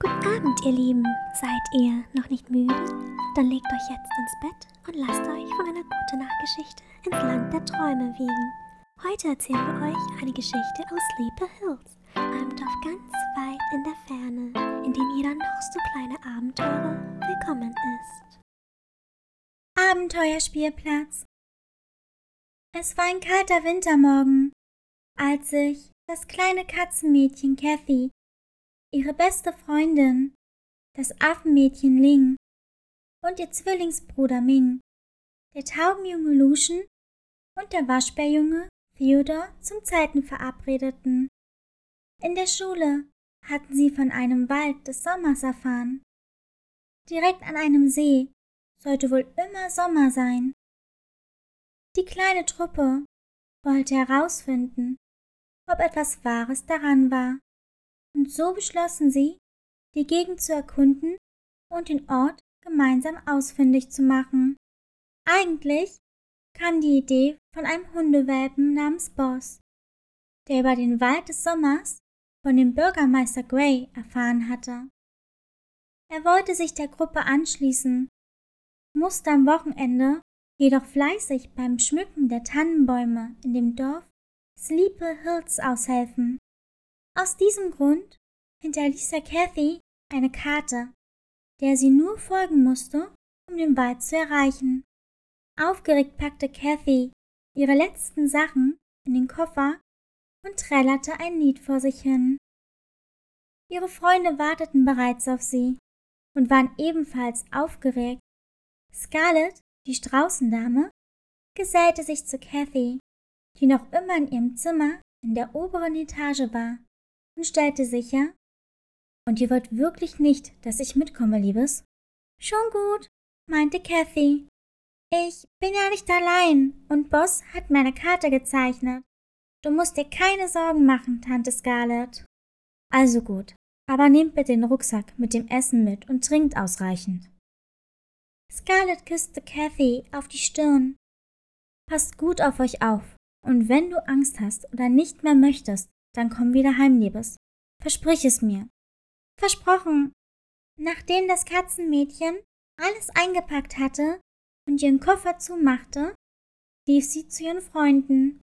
Guten Abend, ihr Lieben. Seid ihr noch nicht müde? Dann legt euch jetzt ins Bett und lasst euch von einer guten Nachtgeschichte ins Land der Träume wiegen. Heute erzählen wir euch eine Geschichte aus Sleepy Hills, einem Dorf ganz weit in der Ferne, in dem jeder noch so kleine Abenteurer willkommen ist. Abenteuerspielplatz. Es war ein kalter Wintermorgen, als sich das kleine Katzenmädchen Kathy ihre beste Freundin, das Affenmädchen Ling und ihr Zwillingsbruder Ming, der Taubenjunge Lucian und der Waschbärjunge Theodor zum Zelten verabredeten. In der Schule hatten sie von einem Wald des Sommers erfahren. Direkt an einem See sollte wohl immer Sommer sein. Die kleine Truppe wollte herausfinden, ob etwas Wahres daran war und so beschlossen sie, die Gegend zu erkunden und den Ort gemeinsam ausfindig zu machen. Eigentlich kam die Idee von einem Hundewelpen namens Boss, der über den Wald des Sommers von dem Bürgermeister Gray erfahren hatte. Er wollte sich der Gruppe anschließen, musste am Wochenende jedoch fleißig beim Schmücken der Tannenbäume in dem Dorf Sleepy Hills aushelfen. Aus diesem Grund hinterließ er Kathy eine Karte, der sie nur folgen musste, um den Wald zu erreichen. Aufgeregt packte Kathy ihre letzten Sachen in den Koffer und trällerte ein Lied vor sich hin. Ihre Freunde warteten bereits auf sie und waren ebenfalls aufgeregt. Scarlett, die Straußendame, gesellte sich zu Kathy, die noch immer in ihrem Zimmer in der oberen Etage war und stellte sicher, und ihr wollt wirklich nicht, dass ich mitkomme, Liebes? Schon gut, meinte Kathy. Ich bin ja nicht allein und Boss hat meine Karte gezeichnet. Du musst dir keine Sorgen machen, Tante Scarlett. Also gut, aber nehmt bitte den Rucksack mit dem Essen mit und trinkt ausreichend. Scarlett küsste Kathy auf die Stirn. Passt gut auf euch auf, und wenn du Angst hast oder nicht mehr möchtest, dann komm wieder heim, Liebes. Versprich es mir. Versprochen. Nachdem das Katzenmädchen alles eingepackt hatte und ihren Koffer zumachte, lief sie zu ihren Freunden.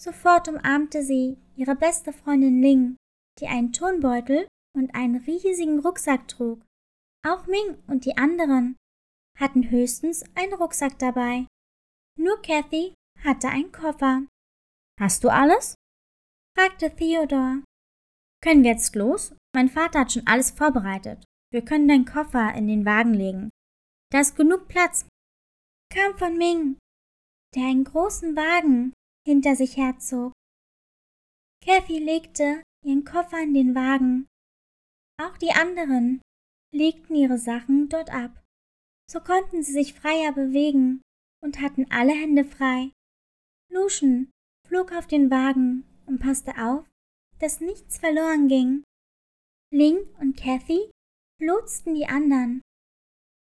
Sofort umarmte sie ihre beste Freundin Ling, die einen Turnbeutel und einen riesigen Rucksack trug. Auch Ming und die anderen hatten höchstens einen Rucksack dabei. Nur Kathy hatte einen Koffer. Hast du alles? Fragte Theodor. Können wir jetzt los? Mein Vater hat schon alles vorbereitet. Wir können deinen Koffer in den Wagen legen. Da ist genug Platz. Kam von Ming, der einen großen Wagen hinter sich herzog. Kathy legte ihren Koffer in den Wagen. Auch die anderen legten ihre Sachen dort ab. So konnten sie sich freier bewegen und hatten alle Hände frei. Lucian flog auf den Wagen und passte auf, dass nichts verloren ging. Ling und Kathy lotsten die anderen.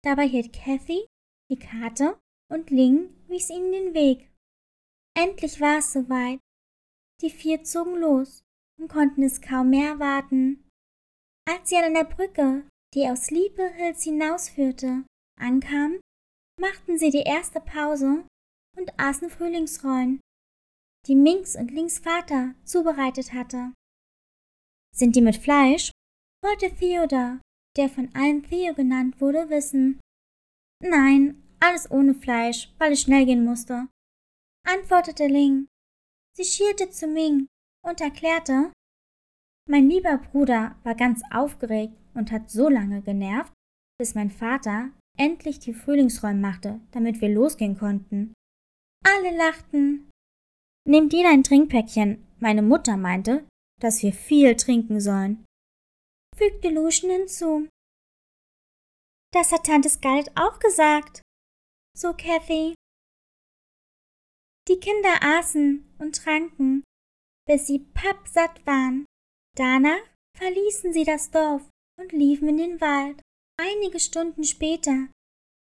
Dabei hielt Kathy die Karte und Ling wies ihnen den Weg. Endlich war es soweit. Die vier zogen los und konnten es kaum mehr erwarten. Als sie an einer Brücke, die aus Liebe Hills hinausführte, ankamen, machten sie die erste Pause und aßen Frühlingsrollen, die Minks und Lings Vater zubereitet hatte. Sind die mit Fleisch? wollte Theodor, der von allen Theo genannt wurde, wissen. Nein, alles ohne Fleisch, weil es schnell gehen musste, antwortete Ling. Sie schielte zu Ming und erklärte, mein lieber Bruder war ganz aufgeregt und hat so lange genervt, bis mein Vater endlich die Frühlingsräume machte, damit wir losgehen konnten. Alle lachten. Nehmt jeder ein Trinkpäckchen. Meine Mutter meinte, dass wir viel trinken sollen, fügte Lucian hinzu. Das hat Tante Scarlett auch gesagt, so Kathy. Die Kinder aßen und tranken, bis sie pappsatt waren. Danach verließen sie das Dorf und liefen in den Wald. Einige Stunden später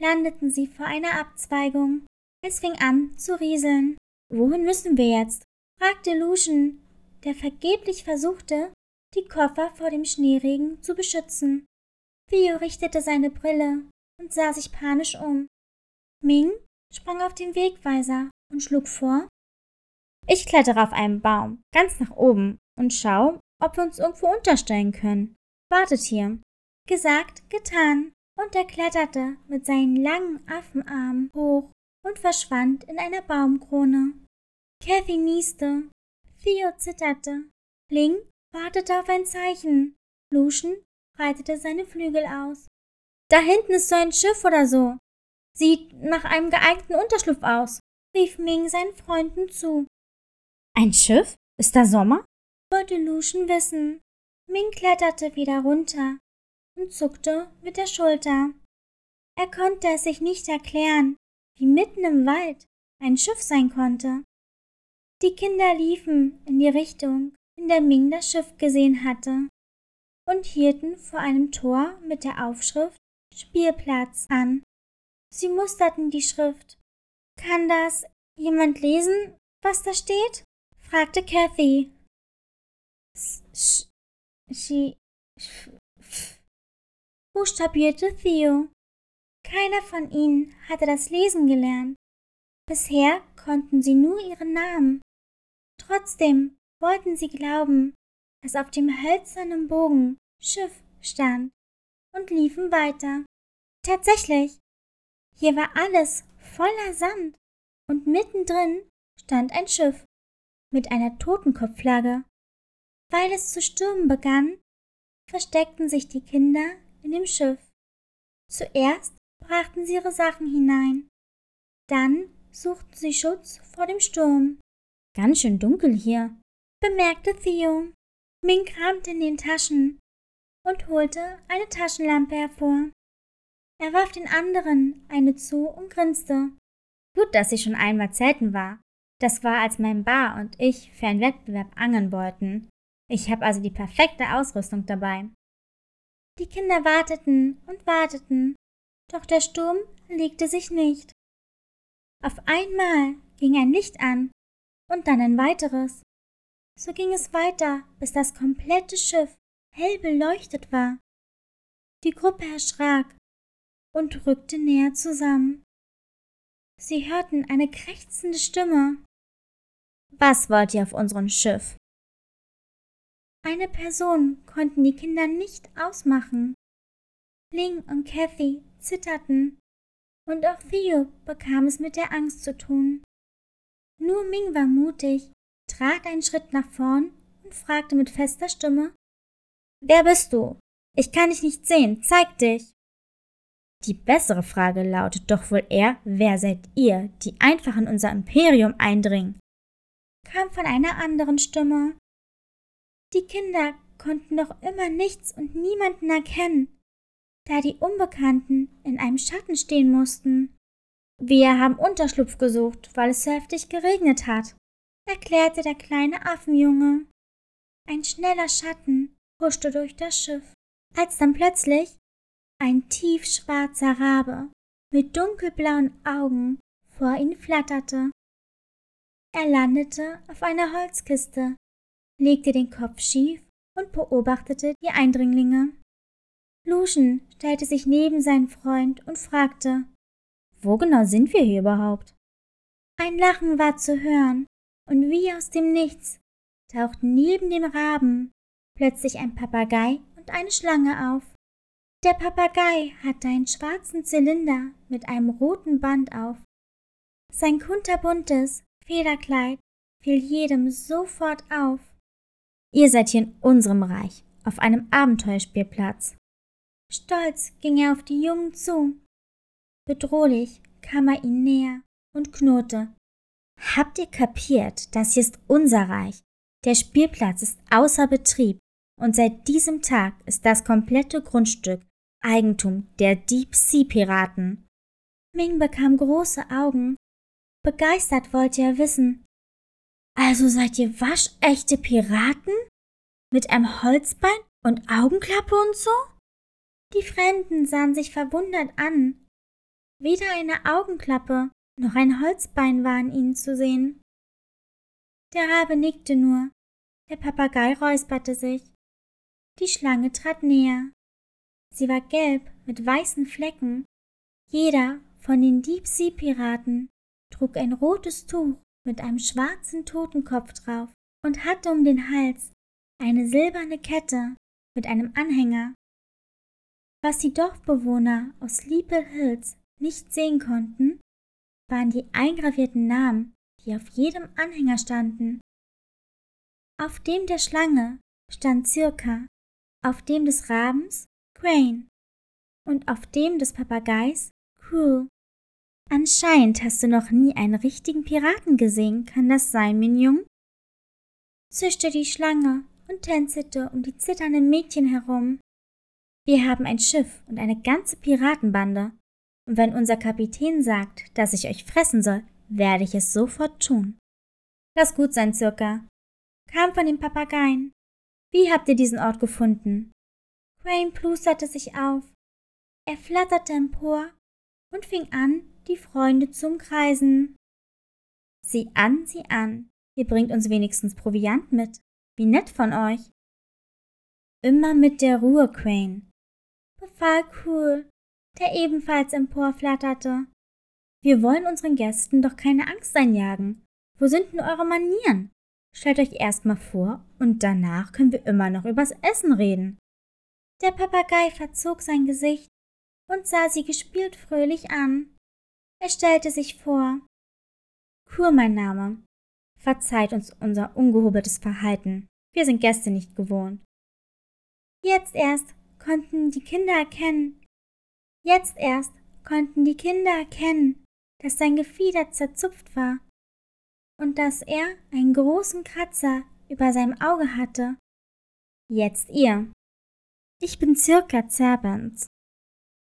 landeten sie vor einer Abzweigung. Es fing an zu rieseln. Wohin müssen wir jetzt? fragte Lucian der vergeblich versuchte, die Koffer vor dem Schneeregen zu beschützen. Theo richtete seine Brille und sah sich panisch um. Ming sprang auf den Wegweiser und schlug vor, ich klettere auf einen Baum, ganz nach oben, und schau, ob wir uns irgendwo unterstellen können. Wartet hier. Gesagt, getan, und er kletterte mit seinen langen Affenarmen hoch und verschwand in einer Baumkrone. Kathy nieste, Theo zitterte, Ling wartete auf ein Zeichen, Lucian breitete seine Flügel aus. Da hinten ist so ein Schiff oder so. Sieht nach einem geeigneten Unterschlupf aus, rief Ming seinen Freunden zu. Ein Schiff? Ist da Sommer? wollte Lucian wissen. Ming kletterte wieder runter und zuckte mit der Schulter. Er konnte es sich nicht erklären, wie mitten im Wald ein Schiff sein konnte. Die Kinder liefen in die Richtung, in der Ming das Schiff gesehen hatte, und hielten vor einem Tor mit der Aufschrift Spielplatz an. Sie musterten die Schrift. Kann das jemand lesen, was da steht? fragte Kathy. Sie buchstabierte Theo. Keiner von ihnen hatte das Lesen gelernt. Bisher konnten sie nur ihren Namen. Trotzdem wollten sie glauben, dass auf dem hölzernen Bogen Schiff stand und liefen weiter. Tatsächlich, hier war alles voller Sand und mittendrin stand ein Schiff mit einer Totenkopfflagge. Weil es zu stürmen begann, versteckten sich die Kinder in dem Schiff. Zuerst brachten sie ihre Sachen hinein, dann suchten sie Schutz vor dem Sturm. Ganz schön dunkel hier, bemerkte Theo. Ming kramte in den Taschen und holte eine Taschenlampe hervor. Er warf den anderen eine zu und grinste. Gut, dass ich schon einmal zelten war. Das war, als mein Bar und ich für einen Wettbewerb angeln wollten. Ich habe also die perfekte Ausrüstung dabei. Die Kinder warteten und warteten, doch der Sturm legte sich nicht. Auf einmal ging ein Licht an und dann ein weiteres. So ging es weiter, bis das komplette Schiff hell beleuchtet war. Die Gruppe erschrak und rückte näher zusammen. Sie hörten eine krächzende Stimme. Was wollt ihr auf unserem Schiff? Eine Person konnten die Kinder nicht ausmachen. Ling und Kathy zitterten, und auch Theo bekam es mit der Angst zu tun. Nur Ming war mutig, trat einen Schritt nach vorn und fragte mit fester Stimme Wer bist du? Ich kann dich nicht sehen, zeig dich. Die bessere Frage lautet doch wohl eher, wer seid ihr, die einfach in unser Imperium eindringen? kam von einer anderen Stimme. Die Kinder konnten noch immer nichts und niemanden erkennen, da die Unbekannten in einem Schatten stehen mussten. Wir haben Unterschlupf gesucht, weil es heftig geregnet hat, erklärte der kleine Affenjunge. Ein schneller Schatten huschte durch das Schiff, als dann plötzlich ein tiefschwarzer Rabe mit dunkelblauen Augen vor ihn flatterte. Er landete auf einer Holzkiste, legte den Kopf schief und beobachtete die Eindringlinge. Lucian stellte sich neben seinen Freund und fragte, Wo genau sind wir hier überhaupt? Ein Lachen war zu hören, und wie aus dem Nichts tauchten neben dem Raben plötzlich ein Papagei und eine Schlange auf. Der Papagei hatte einen schwarzen Zylinder mit einem roten Band auf. Sein kunterbuntes, Federkleid fiel jedem sofort auf. Ihr seid hier in unserem Reich, auf einem Abenteuerspielplatz. Stolz ging er auf die Jungen zu. Bedrohlich kam er ihnen näher und knurrte. Habt ihr kapiert, das hier ist unser Reich? Der Spielplatz ist außer Betrieb und seit diesem Tag ist das komplette Grundstück Eigentum der Deep Sea Piraten. Ming bekam große Augen Begeistert wollte er wissen. Also seid ihr waschechte Piraten? Mit einem Holzbein und Augenklappe und so? Die Fremden sahen sich verwundert an. Weder eine Augenklappe noch ein Holzbein war an ihnen zu sehen. Der Rabe nickte nur. Der Papagei räusperte sich. Die Schlange trat näher. Sie war gelb mit weißen Flecken. Jeder von den Deep Sea Piraten trug ein rotes Tuch mit einem schwarzen Totenkopf drauf und hatte um den Hals eine silberne Kette mit einem Anhänger. Was die Dorfbewohner aus Sleepy Hills nicht sehen konnten, waren die eingravierten Namen, die auf jedem Anhänger standen. Auf dem der Schlange stand Circa, auf dem des Rabens Crane und auf dem des Papageis Cool. Anscheinend hast du noch nie einen richtigen Piraten gesehen, kann das sein, mein Jung? zischte die Schlange und tänzelte um die zitternden Mädchen herum. Wir haben ein Schiff und eine ganze Piratenbande. Und wenn unser Kapitän sagt, dass ich euch fressen soll, werde ich es sofort tun. Lass gut sein, Circa. Kam von den Papageien. Wie habt ihr diesen Ort gefunden? Crane plusterte sich auf. Er flatterte empor und fing an, die Freunde zu umkreisen. Sieh an, sieh an, ihr bringt uns wenigstens Proviant mit. Wie nett von euch. Immer mit der Ruhe, Crane, befahl Cool, der ebenfalls emporflatterte. Wir wollen unseren Gästen doch keine Angst einjagen. Wo sind denn eure Manieren? Stellt euch erst mal vor und danach können wir immer noch übers Essen reden. Der Papagei verzog sein Gesicht und sah sie gespielt fröhlich an. Er stellte sich vor. Kur mein Name. Verzeiht uns unser ungehobeltes Verhalten. Wir sind Gäste nicht gewohnt. Jetzt erst konnten die Kinder erkennen. Jetzt erst konnten die Kinder erkennen, dass sein Gefieder zerzupft war und dass er einen großen Kratzer über seinem Auge hatte. Jetzt ihr. Ich bin Circa Zerbens.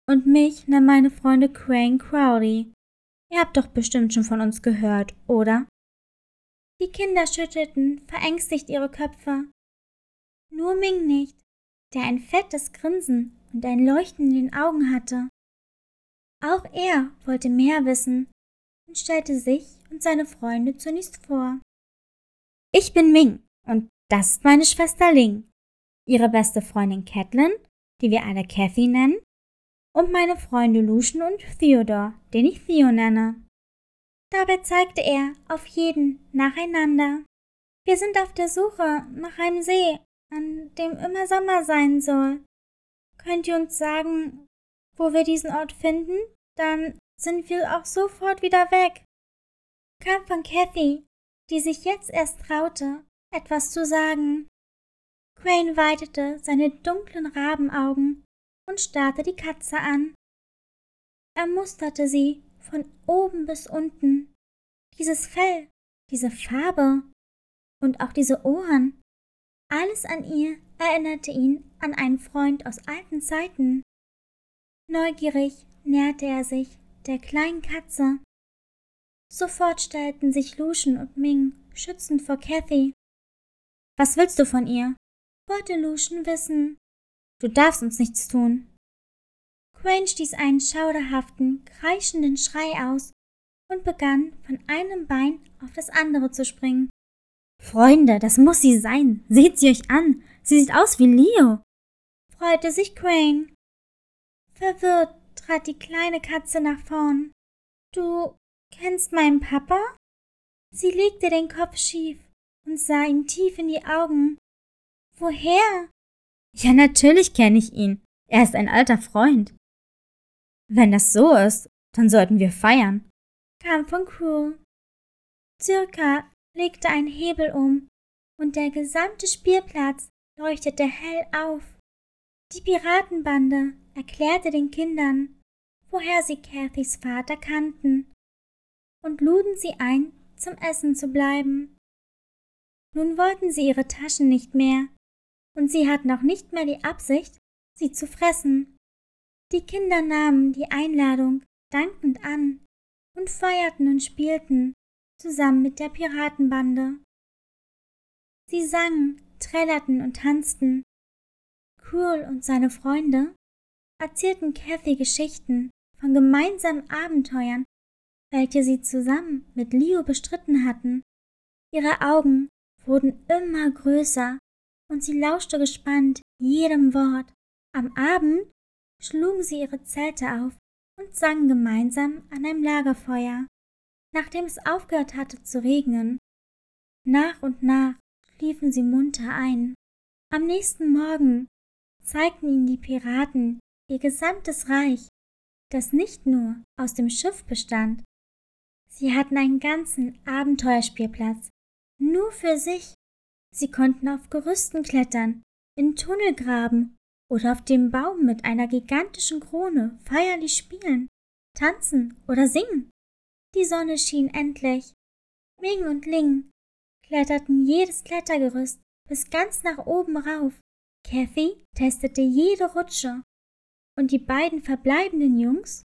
Und mich nennen meine Freunde Crane Crowley. Ihr habt doch bestimmt schon von uns gehört, oder? Die Kinder schüttelten verängstigt ihre Köpfe. Nur Ming nicht, der ein fettes Grinsen und ein Leuchten in den Augen hatte. Auch er wollte mehr wissen und stellte sich und seine Freunde zunächst vor. Ich bin Ming und das ist meine Schwester Ling, ihre beste Freundin Catelyn, die wir alle Kathy nennen, und meine Freunde Lucian und Theodore, den ich Theo nenne. Dabei zeigte er auf jeden nacheinander. Wir sind auf der Suche nach einem See, an dem immer Sommer sein soll. Könnt ihr uns sagen, wo wir diesen Ort finden? Dann sind wir auch sofort wieder weg. Kam von Kathy, die sich jetzt erst traute, etwas zu sagen. Crane weitete seine dunklen Rabenaugen und starrte die Katze an. Er musterte sie von oben bis unten. Dieses Fell, diese Farbe und auch diese Ohren. Alles an ihr erinnerte ihn an einen Freund aus alten Zeiten. Neugierig näherte er sich der kleinen Katze. Sofort stellten sich Lucian und Ming schützend vor Kathy. Was willst du von ihr? wollte Lucian wissen. Du darfst uns nichts tun. Crane stieß einen schauderhaften, kreischenden Schrei aus und begann von einem Bein auf das andere zu springen. Freunde, das muss sie sein. Seht sie euch an. Sie sieht aus wie Leo. freute sich Crane. Verwirrt trat die kleine Katze nach vorn. Du kennst meinen Papa? Sie legte den Kopf schief und sah ihm tief in die Augen. Woher? Ja, natürlich kenne ich ihn. Er ist ein alter Freund. Wenn das so ist, dann sollten wir feiern, kam von Crew. Circa legte einen Hebel um und der gesamte Spielplatz leuchtete hell auf. Die Piratenbande erklärte den Kindern, woher sie Cathys Vater kannten, und luden sie ein, zum Essen zu bleiben. Nun wollten sie ihre Taschen nicht mehr, und sie hatten auch nicht mehr die Absicht, sie zu fressen. Die Kinder nahmen die Einladung dankend an und feierten und spielten zusammen mit der Piratenbande. Sie sangen, trällerten und tanzten. Cruel und seine Freunde erzählten Kathy Geschichten von gemeinsamen Abenteuern, welche sie zusammen mit Leo bestritten hatten. Ihre Augen wurden immer größer und sie lauschte gespannt jedem Wort. Am Abend schlugen sie ihre Zelte auf und sangen gemeinsam an einem Lagerfeuer. Nachdem es aufgehört hatte zu regnen, nach und nach schliefen sie munter ein. Am nächsten Morgen zeigten ihnen die Piraten ihr gesamtes Reich, das nicht nur aus dem Schiff bestand. Sie hatten einen ganzen Abenteuerspielplatz, nur für sich. Sie konnten auf Gerüsten klettern, in Tunnel graben oder auf dem Baum mit einer gigantischen Krone feierlich spielen, tanzen oder singen. Die Sonne schien endlich. Ming und Ling kletterten jedes Klettergerüst bis ganz nach oben rauf. Kathy testete jede Rutsche und die beiden verbleibenden Jungs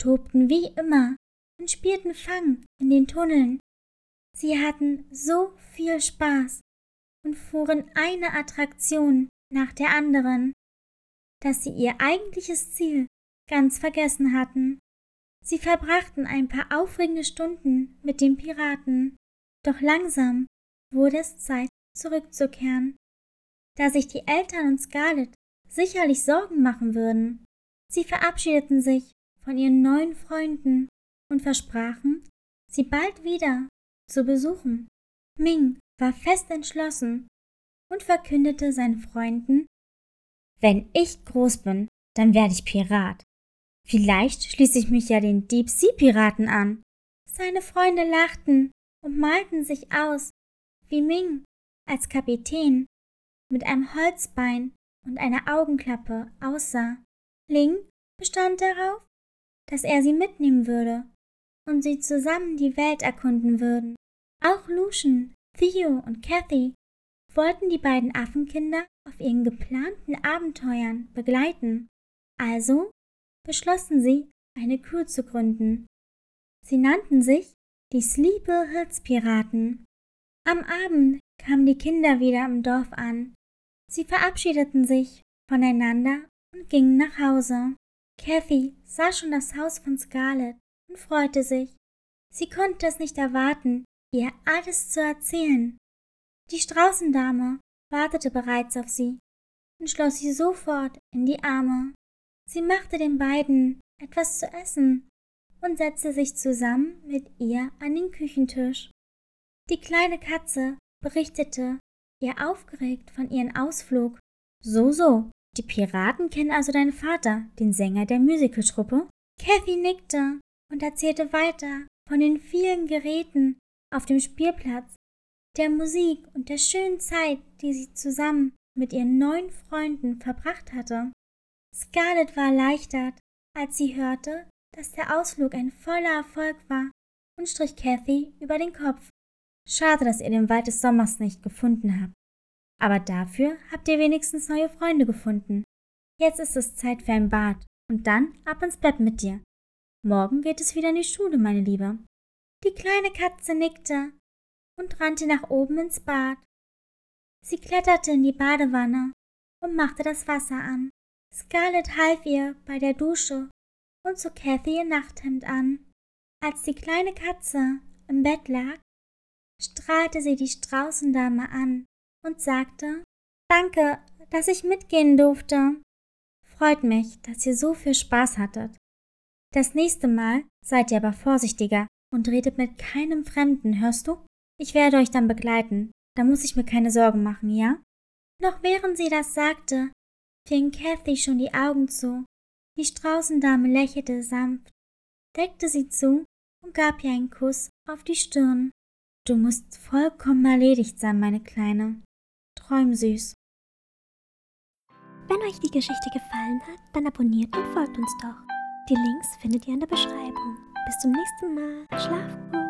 tobten wie immer und spielten Fang in den Tunneln. Sie hatten so viel Spaß und fuhren eine Attraktion nach der anderen, dass sie ihr eigentliches Ziel ganz vergessen hatten. Sie verbrachten ein paar aufregende Stunden mit den Piraten, doch langsam wurde es Zeit, zurückzukehren. Da sich die Eltern und Scarlett sicherlich Sorgen machen würden. Sie verabschiedeten sich von ihren neuen Freunden und versprachen, sie bald wieder zu besuchen. Ming war fest entschlossen und verkündete seinen Freunden, wenn ich groß bin, dann werde ich Pirat. Vielleicht schließe ich mich ja den Deep Sea Piraten an. Seine Freunde lachten und malten sich aus, wie Ming als Kapitän mit einem Holzbein und einer Augenklappe aussah. Ling bestand darauf, dass er sie mitnehmen würde und sie zusammen die Welt erkunden würden. Auch Lucian, Theo und Kathy wollten die beiden Affenkinder auf ihren geplanten Abenteuern begleiten. Also beschlossen sie, eine Crew zu gründen. Sie nannten sich die Sleepy Hills Piraten. Am Abend kamen die Kinder wieder im Dorf an. Sie verabschiedeten sich voneinander und gingen nach Hause. Kathy sah schon das Haus von Scarlett und freute sich. Sie konnte es nicht erwarten, ihr alles zu erzählen. Die Straußendame wartete bereits auf sie und schloss sie sofort in die Arme. Sie machte den beiden etwas zu essen und setzte sich zusammen mit ihr an den Küchentisch. Die kleine Katze berichtete ihr aufgeregt von ihrem Ausflug. So, so, die Piraten kennen also deinen Vater, den Sänger der Musicaltruppe? Kathy nickte und erzählte weiter von den vielen Geräten auf dem Spielplatz, der Musik und der schönen Zeit, die sie zusammen mit ihren neuen Freunden verbracht hatte. Scarlett war erleichtert, als sie hörte, dass der Ausflug ein voller Erfolg war und strich Kathy über den Kopf. Schade, dass ihr den Wald des Sommers nicht gefunden habt. Aber dafür habt ihr wenigstens neue Freunde gefunden. Jetzt ist es Zeit für ein Bad und dann ab ins Bett mit dir. Morgen geht es wieder in die Schule, meine Liebe. Die kleine Katze nickte und rannte nach oben ins Bad. Sie kletterte in die Badewanne und machte das Wasser an. Scarlett half ihr bei der Dusche und zog Kathy ihr Nachthemd an. Als die kleine Katze im Bett lag, strahlte sie die Straußendame an und sagte Danke, dass ich mitgehen durfte. Freut mich, dass ihr so viel Spaß hattet. Das nächste Mal seid ihr aber vorsichtiger und redet mit keinem Fremden, hörst du? Ich werde euch dann begleiten, da muss ich mir keine Sorgen machen, ja? Noch während sie das sagte, fing Kathy schon die Augen zu. Die Straußendame lächelte sanft, deckte sie zu und gab ihr einen Kuss auf die Stirn. Du musst vollkommen erledigt sein, meine Kleine. Träum süß. Wenn euch die Geschichte gefallen hat, dann abonniert und folgt uns doch. Die Links findet ihr in der Beschreibung. Bis zum nächsten Mal. Schlaf gut.